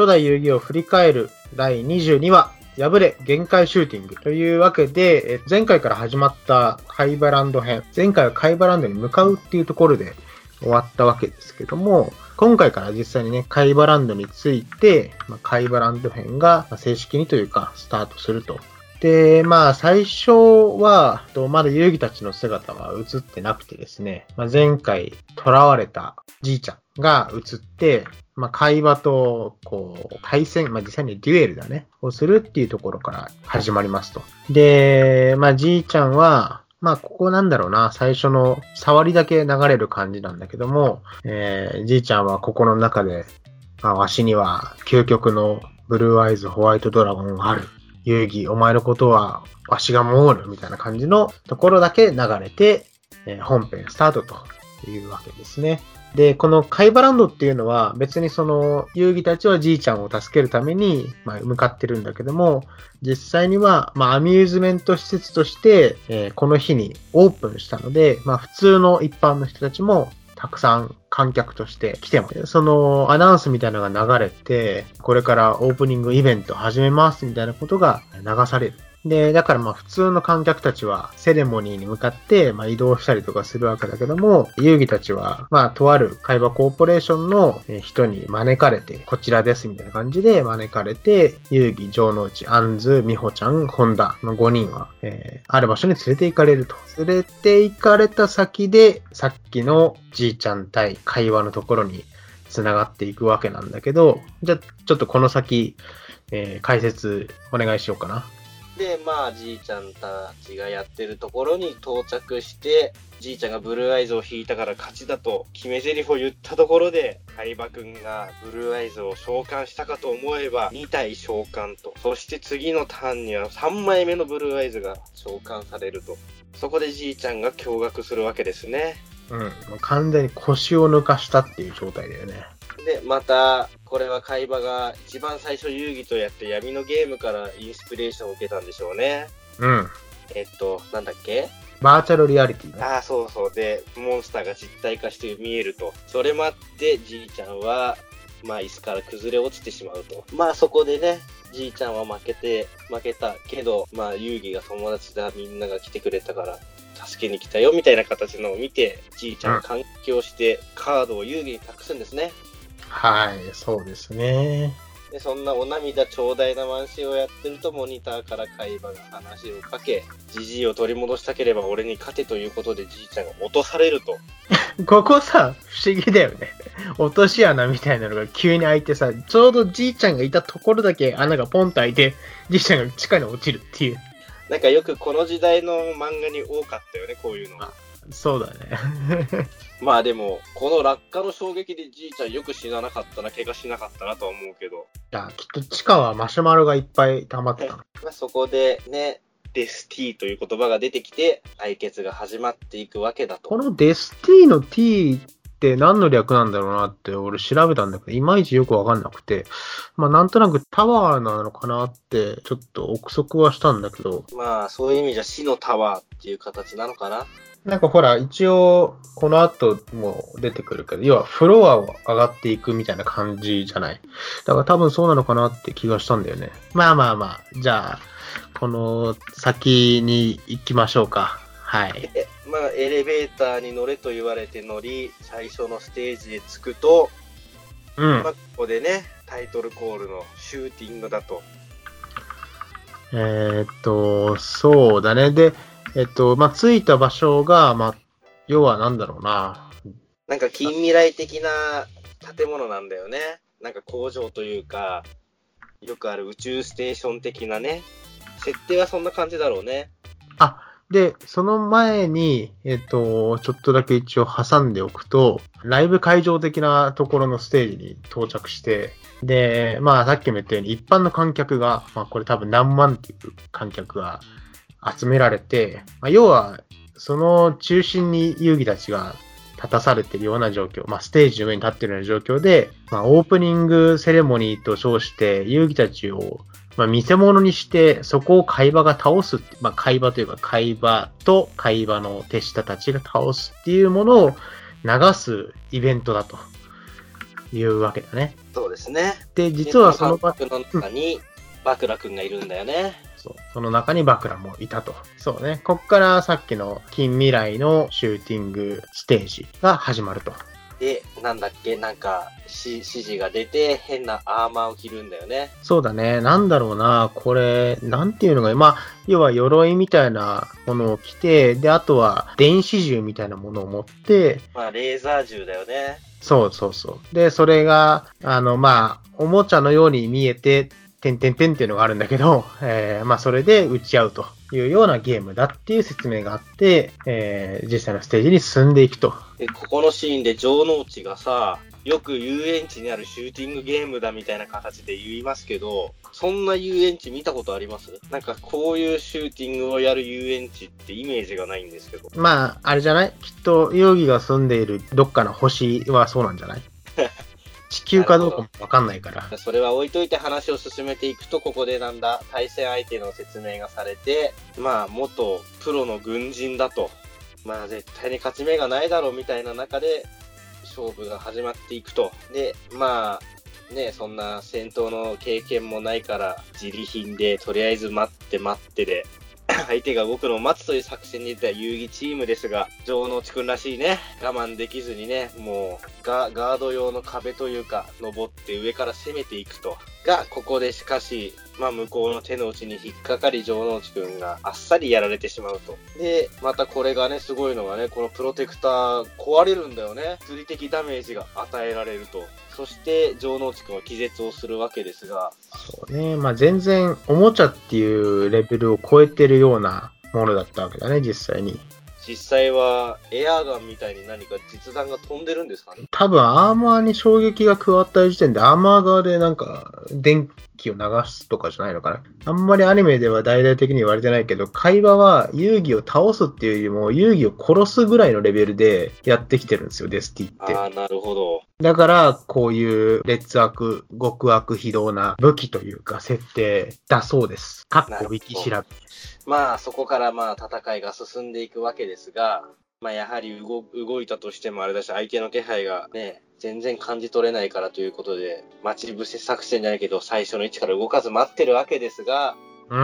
初代遊戯を振り返る第22話、破れ限界シューティングというわけで、前回から始まったカイバランド編、前回はカイバランドに向かうっていうところで終わったわけですけども、今回から実際にね、カイバランドについて、まあ、カイバランド編が正式にというか、スタートすると。で、まあ、最初は、まだ遊戯たちの姿は映ってなくてですね、まあ、前回囚われたじいちゃんが映って、まあ、会話と、こう、対戦、まあ、実際にデュエルだね、をするっていうところから始まりますと。で、まあ、じいちゃんは、まあ、ここなんだろうな、最初の触りだけ流れる感じなんだけども、えー、じいちゃんはここの中で、まあ、わしには究極のブルーアイズホワイトドラゴンがある。遊戯、お前のことはわしが守る。みたいな感じのところだけ流れて、えー、本編スタートというわけですね。で、このカイバランドっていうのは別にその遊戯たちはじいちゃんを助けるために、まあ、向かってるんだけども、実際には、まあ、アミューズメント施設として、えー、この日にオープンしたので、まあ、普通の一般の人たちもたくさん観客として来てます。そのアナウンスみたいなのが流れて、これからオープニングイベント始めますみたいなことが流される。で、だからまあ普通の観客たちはセレモニーに向かってま移動したりとかするわけだけども、遊戯たちはまあとある会話コーポレーションの人に招かれて、こちらですみたいな感じで招かれて、遊戯、城之内、アンズ、美穂ちゃん、本田の5人は、えー、ある場所に連れて行かれると。連れて行かれた先で、さっきのじいちゃん対会話のところに繋がっていくわけなんだけど、じゃあちょっとこの先、えー、解説お願いしようかな。で、まあ、じいちゃんたちがやってるところに到着して、じいちゃんがブルーアイズを引いたから勝ちだと決め台詞を言ったところで、相葉くんがブルーアイズを召喚したかと思えば、2体召喚と。そして次のターンには3枚目のブルーアイズが召喚されると。そこでじいちゃんが驚愕するわけですね。うん。完全に腰を抜かしたっていう状態だよね。で、また、これは海馬が一番最初遊戯とやって闇のゲームからインスピレーションを受けたんでしょうね。うん。えっと、なんだっけ？バーチャルリアリティ、ね、ああ、そうそう。で、モンスターが実体化して見えると。それもあって、じいちゃんは、まあ、椅子から崩れ落ちてしまうと。まあ、そこでね、じいちゃんは負けて、負けたけど、まあ、遊戯が友達だ、みんなが来てくれたから、助けに来たよ、みたいな形のを見て、じいちゃんが環境して、カードを遊戯に託すんですね。はい、そうですね。で、そんなお涙頂戴なワンシーンをやってると、モニターから会話が話をかけ、じじいを取り戻したければ俺に勝てということで、じいちゃんが落とされると。ここさ、不思議だよね。落とし穴みたいなのが急に開いてさ、ちょうどじいちゃんがいたところだけ穴がポンと開いて、じいちゃんが地下に落ちるっていう。なんかよくこの時代の漫画に多かったよね、こういうの。そうだね。まあでも、この落下の衝撃でじいちゃんよく死ななかったな、怪我しなかったなとは思うけど。いや、きっと地下はマシュマロがいっぱい溜まってた。まあそこでね、デスティーという言葉が出てきて、対決が始まっていくわけだと。このデスティーの T って何の略なんだろうなって俺調べたんだけど、いまいちよくわかんなくて、まあなんとなくタワーなのかなってちょっと憶測はしたんだけど。まあそういう意味じゃ死のタワーっていう形なのかな。なんかほら、一応、この後も出てくるけど、要はフロアを上がっていくみたいな感じじゃない？だから多分そうなのかなって気がしたんだよね。まあまあまあ、じゃあ、この先に行きましょうか。はい。まあ、エレベーターに乗れと言われて乗り、最初のステージへ着くと、うん。まあ、ここでね、タイトルコールのシューティングだと。えー、っと、そうだね。で、えっと、まあ、着いた場所が、まあ、要はなんだろうな。なんか近未来的な建物なんだよね。なんか工場というか、よくある宇宙ステーション的なね。設定はそんな感じだろうね。あ、で、その前に、えっと、ちょっとだけ一応挟んでおくと、ライブ会場的なところのステージに到着して、で、まあさっきも言ったように一般の観客が、まあこれ多分何万っていう観客が集められて、まあ、要は、その中心に遊戯たちが立たされているような状況、まあ、ステージの上に立っているような状況で、まあ、オープニングセレモニーと称して遊戯たちを、まあ、見せ物にして、そこを会話が倒す、まあ、会話というか会話と会話の手下たちが倒すっていうものを流すイベントだというわけだね。そうですね。で、実はその場、の中に、バクラ君がいるんだよね。そうその中にバクラもいたと。そうね。こっからさっきの近未来のシューティングステージが始まると。で、なんだっけ、なんか、し指示が出て、変なアーマーを着るんだよね。そうだね。なんだろうな。これ、なんていうのが、まあ、要は鎧みたいなものを着て、で、あとは電子銃みたいなものを持って、まあ、レーザー銃だよね。そうそうそう。で、それが、あの、まあ、おもちゃのように見えて、てんてんてんっていうのがあるんだけど、えー、まあ、それで撃ち合うというようなゲームだっていう説明があって、えー、実際のステージに進んでいくと。で、ここのシーンで城之内がさ、よく遊園地にあるシューティングゲームだみたいな形で言いますけど、そんな遊園地見たことあります？なんかこういうシューティングをやる遊園地ってイメージがないんですけど。まあ、あれじゃない？きっと、ヨギが住んでいるどっかの星はそうなんじゃない？地球かどうかもわかんないから。それは置いといて話を進めていくと、ここでなんだ、対戦相手の説明がされて、まあ、元プロの軍人だと、まあ、絶対に勝ち目がないだろうみたいな中で、勝負が始まっていくと。で、まあ、ね、そんな戦闘の経験もないから、自利品で、とりあえず待って待ってで、相手が動くのを待つという作戦に出た遊戯チームですが、城之内くんらしいね、我慢できずにね、もうガガード用の壁というか、登って上から攻めていくと。が、ここでしかし、まあ向こうの手の内に引っかかり、城之内くんがあっさりやられてしまうと。で、またこれがね、すごいのがね、このプロテクター壊れるんだよね。物理的ダメージが与えられると。そして、城之内くんは気絶をするわけですが、そうね。まあ、全然、おもちゃっていうレベルを超えてるようなものだったわけだね、実際に。実際はエアガンみたいに何か実弾が飛んでるんですかね？多分、アーマーに衝撃が加わった時点で、アーマー側でなんか、電気を流すとかじゃないのかな？あんまりアニメでは大々的に言われてないけど、海馬は遊戯を倒すっていうよりも、遊戯を殺すぐらいのレベルでやってきてるんですよ、デスティって。ああ、なるほど。だから、こういう劣悪、極悪非道な武器というか、設定だそうです。かっこウィキ調べ。まあ、そこからまあ、戦いが進んでいくわけですが、まあ、やはり動動いたとしてもあれだし、相手の気配がね、全然感じ取れないからということで、待ち伏せ作戦じゃないけど、最初の位置から動かず待ってるわけですが、うん。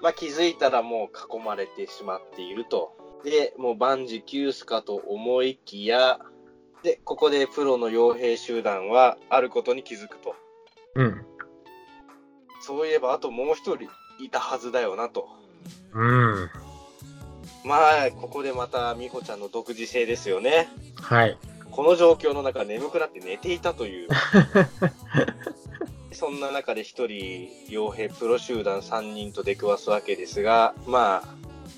まあ、気づいたらもう囲まれてしまっていると。で、もう万事休すかと思いきや、で、ここでプロの傭兵集団はあることに気づくと。うん。そういえばあともう一人いたはずだよなと。うん。まあ、ここでまた美穂ちゃんの独自性ですよね。はい。この状況の中眠くなって寝ていたという。そんな中で一人傭兵プロ集団3人と出くわすわけですが、まあ、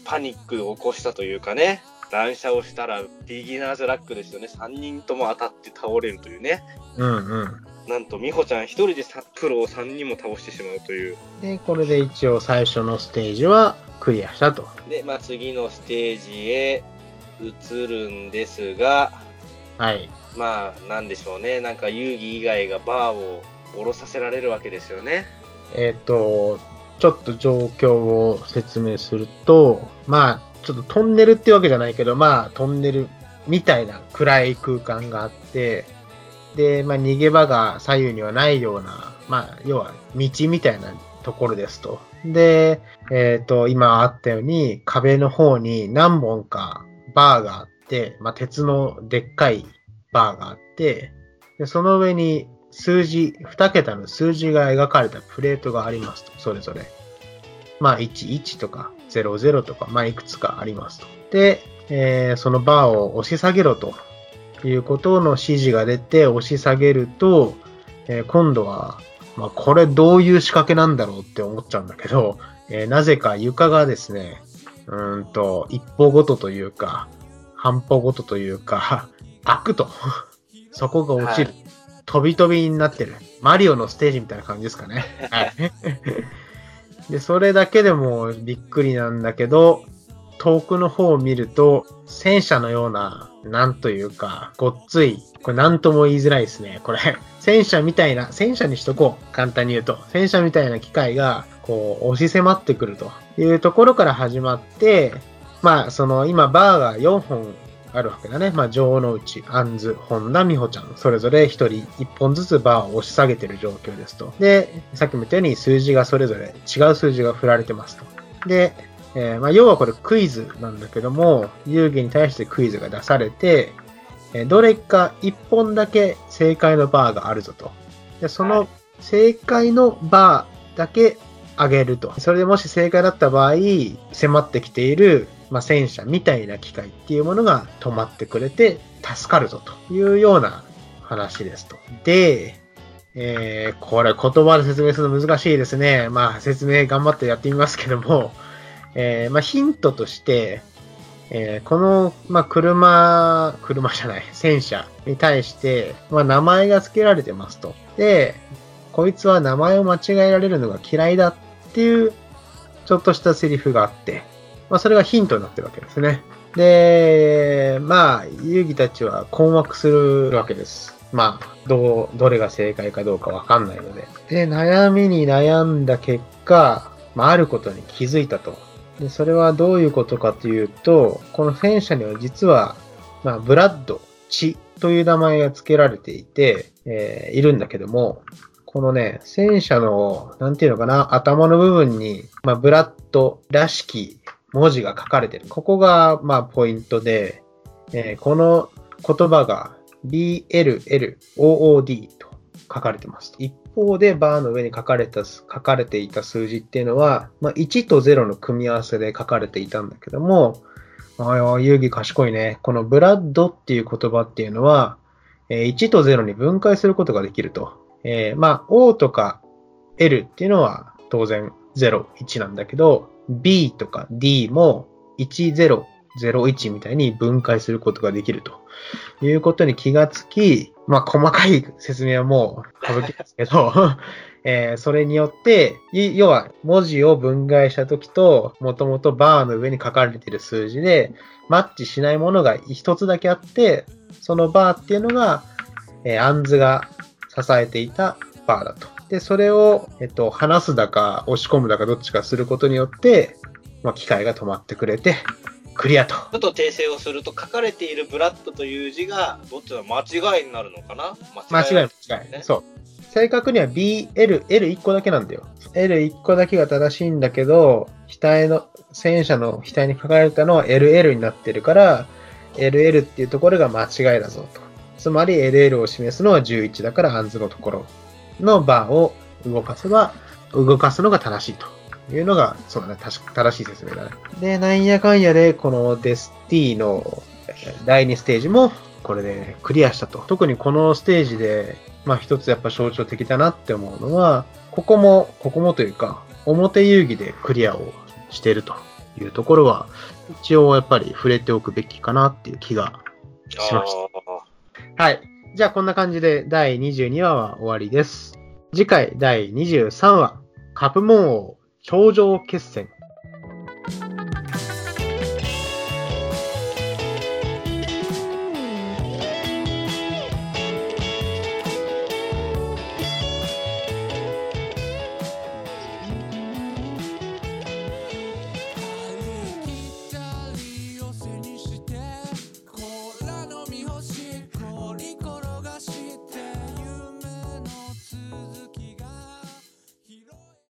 パニックを起こしたというかね、乱射をしたらビギナーズラックですよね。3人とも当たって倒れるというね。うんうん。なんと美穂ちゃん一人でさプロを3人も倒してしまうという。で、これで一応最初のステージはクリアしたと。で、まあ次のステージへ移るんですが、はい。まあ、なんでしょうね。なんか遊戯以外がバーを下ろさせられるわけですよね。えっ、と、ちょっと状況を説明すると、まあ、ちょっとトンネルってわけじゃないけど、まあ、トンネルみたいな暗い空間があって、で、まあ、逃げ場が左右にはないような、まあ、要は道みたいなところですと。で、えっ、と、今あったように、壁の方に何本かバーがまあ、鉄のでっかいバーがあって、でその上に数字、2桁の数字が描かれたプレートがありますと、それぞれ。まあ、11とか00とか、まあ、いくつかありますと。で、えーそのバーを押し下げろということの指示が出て、押し下げると、えー今度は、まあ、これどういう仕掛けなんだろうって思っちゃうんだけど、えーなぜか床がですね、うんと、一歩ごとというか、半歩ごとというか、開くと。そこが落ちる。はい飛び飛びになってる。マリオのステージみたいな感じですかね。はい。で、それだけでもびっくりなんだけど、遠くの方を見ると、戦車のような、なんというか、ごっつい、これなんとも言いづらいですね。これ、戦車みたいな、戦車にしとこう。簡単に言うと。戦車みたいな機械が、こう、押し迫ってくるというところから始まって、まあ、その、今、バーが4本あるわけだね。まあ、城之内、杏ズ、本田美穂ちゃん、それぞれ一人一本ずつバーを押し下げている状況ですと。で、さっきも言ったように数字がそれぞれ違う数字が振られてますと。で、えーまあ、要はこれクイズなんだけども、遊戯に対してクイズが出されて、えどれか一本だけ正解のバーがあるぞと。で、その正解のバーだけ上げると。それでもし正解だった場合、迫ってきている、まあ、戦車みたいな機械っていうものが止まってくれて助かるぞというような話ですと。で、えー、これ言葉で説明するの難しいですね。まあ説明頑張ってやってみますけども、えー、まあヒントとして、えーこの、まあ、車、車じゃない、戦車に対して、まあ、名前が付けられてますと。で、こいつは名前を間違えられるのが嫌いだっていう、ちょっとしたセリフがあって、まあ、それがヒントになってるわけですね。で、まあ、遊戯たちは困惑するわけです。まあ、どう、どれが正解かどうかわかんないので。で、悩みに悩んだ結果、まあ、あることに気づいたと。で、それはどういうことかというと、この戦車には実は、まあ、ブラッド、血という名前が付けられていて、えーいるんだけども、このね、戦車の、なんていうのかな、頭の部分に、まあ、ブラッドらしき文字が書かれてる。ここが、まあ、ポイントで、えーこの言葉が BLLOOD と書かれてます。一方で、バーの上に書かれた、書かれていた数字っていうのは、まあ、1と0の組み合わせで書かれていたんだけども、ああ、遊戯賢いね。このブラッドっていう言葉っていうのは、え1と0に分解することができると。えーまあ、O とか L っていうのは当然0、1なんだけど、B とか D も1、0、0、1みたいに分解することができるということに気がつき、まあ、細かい説明はもう省きますけど、えーそれによって、要は文字を分解したときと、もともとバーの上に書かれている数字で、マッチしないものが一つだけあって、そのバーっていうのが、えーアンズが支えていたバーだと。で、それを、えっと、離すだか、押し込むだか、どっちかすることによって、まあ、機械が止まってくれて、クリアと。ちょっと訂正をすると書かれているブラッドという字がどっちの間違いになるのかな？間違い間違い。ねそう。正確には B、L、L1 個だけなんだよ。L1 個だけが正しいんだけど、額の、戦車の額に書かれたのは LL になってるから、LL っていうところが間違いだぞと。つまり LL を示すのは11だから、杏子のところのバーを動かせば、動かすのが正しいというのが、そうだね、確か正しい説明だね。で、なんやかんやで、このデスティのえー第2ステージも、これでクリアしたと。特にこのステージで、まあ一つやっぱ象徴的だなって思うのは、ここも、ここもというか、表遊戯でクリアをしているというところは、一応やっぱり触れておくべきかなっていう気がしました。はい。じゃあこんな感じで第22話は終わりです。次回第23話、カプモン王頂上決戦